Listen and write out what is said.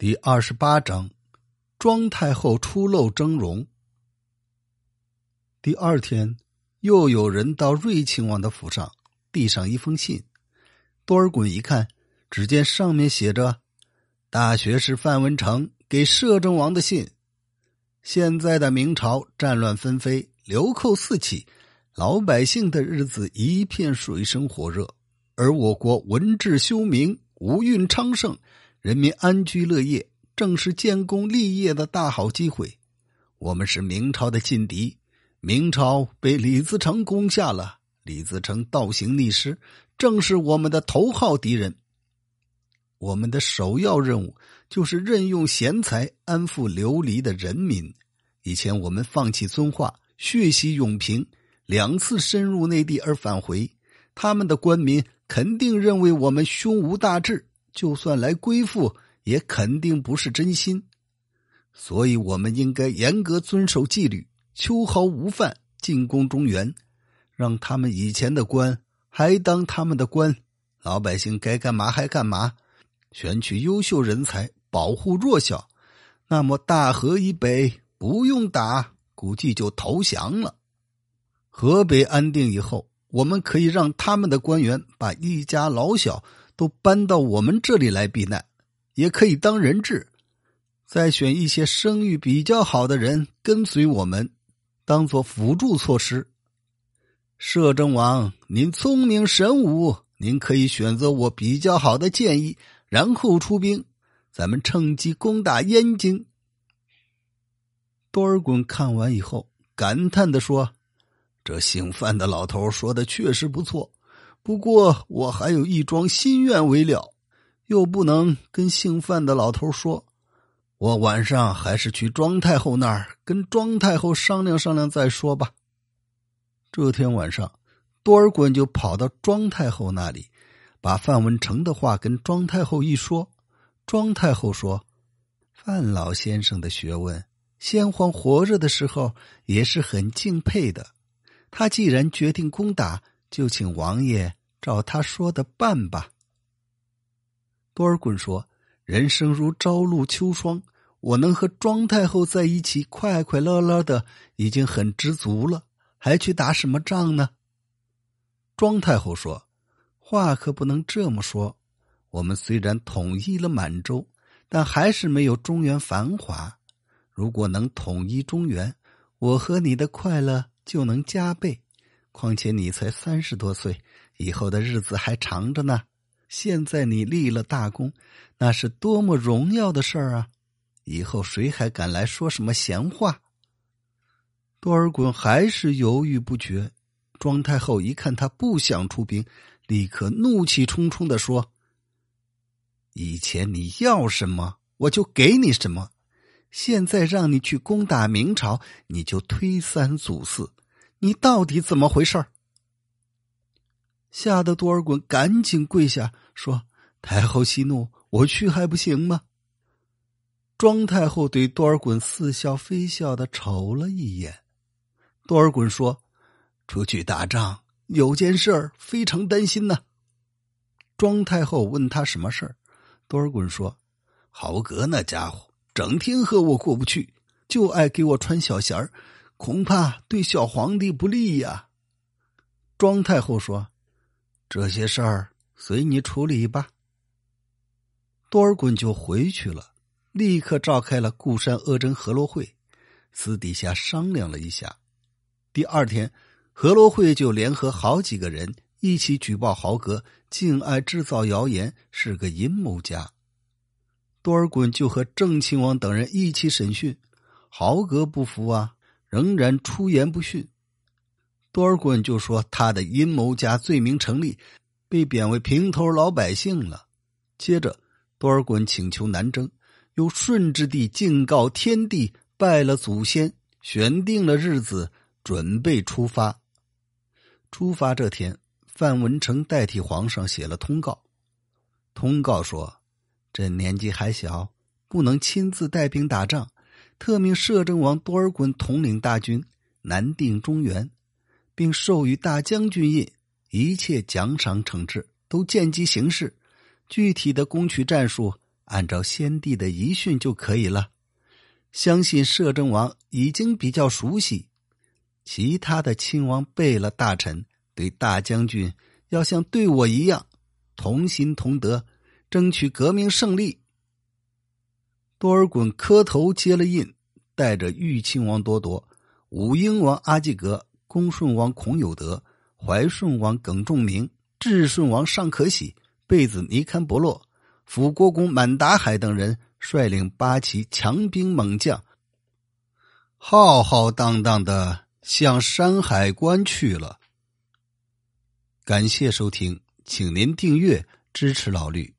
第二十八章，庄太后出露峥嵘。第二天，又有人到瑞亲王的府上递上一封信。多尔衮一看，只见上面写着：“大学士范文成给摄政王的信。现在的明朝战乱纷飞，流寇四起，老百姓的日子一片水深火热，而我国文治修明，五运昌盛。”人民安居乐业，正是建功立业的大好机会。我们是明朝的劲敌，明朝被李自成攻下了。李自成倒行逆施，正是我们的头号敌人。我们的首要任务就是任用贤才，安抚流离的人民。以前我们放弃遵化，血洗永平，两次深入内地而返回，他们的官民肯定认为我们胸无大志。就算来归附，也肯定不是真心，所以我们应该严格遵守纪律，秋毫无犯，进攻中原，让他们以前的官还当他们的官，老百姓该干嘛还干嘛，选取优秀人才，保护弱小，那么大河以北不用打，估计就投降了。河北安定以后，我们可以让他们的官员把一家老小。都搬到我们这里来避难，也可以当人质，再选一些声誉比较好的人跟随我们，当做辅助措施。摄政王，您聪明神武，您可以选择我比较好的建议，然后出兵，咱们趁机攻打燕京。多尔衮看完以后，感叹的说：“这姓范的老头说的确实不错。”不过我还有一桩心愿未了，又不能跟姓范的老头说。我晚上还是去庄太后那儿跟庄太后商量商量再说吧。这天晚上，多尔衮就跑到庄太后那里，把范文成的话跟庄太后一说。庄太后说：“范老先生的学问，先皇活着的时候也是很敬佩的。他既然决定攻打。”就请王爷照他说的办吧。多尔衮说：“人生如朝露秋霜，我能和庄太后在一起，快快乐乐的，已经很知足了，还去打什么仗呢？”庄太后说：“话可不能这么说。我们虽然统一了满洲，但还是没有中原繁华。如果能统一中原，我和你的快乐就能加倍。”况且你才三十多岁，以后的日子还长着呢。现在你立了大功，那是多么荣耀的事儿啊！以后谁还敢来说什么闲话？多尔衮还是犹豫不决。庄太后一看他不想出兵，立刻怒气冲冲的说：“以前你要什么，我就给你什么；现在让你去攻打明朝，你就推三阻四。”你到底怎么回事吓得多尔衮赶紧跪下说：“太后息怒，我去还不行吗？”庄太后对多尔衮似笑非笑的瞅了一眼。多尔衮说：“出去打仗有件事儿非常担心呢。”庄太后问他什么事儿，多尔衮说：“豪格那家伙整天和我过不去，就爱给我穿小鞋儿。”恐怕对小皇帝不利呀。庄太后说：“这些事儿随你处理吧。”多尔衮就回去了，立刻召开了固山阿真和罗会，私底下商量了一下。第二天，和罗会就联合好几个人一起举报豪格，敬爱制造谣言，是个阴谋家。多尔衮就和郑亲王等人一起审讯，豪格不服啊。仍然出言不逊，多尔衮就说他的阴谋家罪名成立，被贬为平头老百姓了。接着，多尔衮请求南征，又顺治帝敬告天地，拜了祖先，选定了日子，准备出发。出发这天，范文成代替皇上写了通告，通告说：“朕年纪还小，不能亲自带兵打仗。”特命摄政王多尔衮统领大军南定中原，并授予大将军印，一切奖赏惩治都见机行事。具体的攻取战术，按照先帝的遗训就可以了。相信摄政王已经比较熟悉。其他的亲王贝勒大臣对大将军要像对我一样，同心同德，争取革命胜利。多尔衮磕头接了印，带着豫亲王多铎、武英王阿济格、恭顺王孔有德、怀顺王耿仲明、智顺王尚可喜、贝子尼堪伯洛、辅国公满达海等人，率领八旗强兵猛将，浩浩荡荡的向山海关去了。感谢收听，请您订阅支持老绿。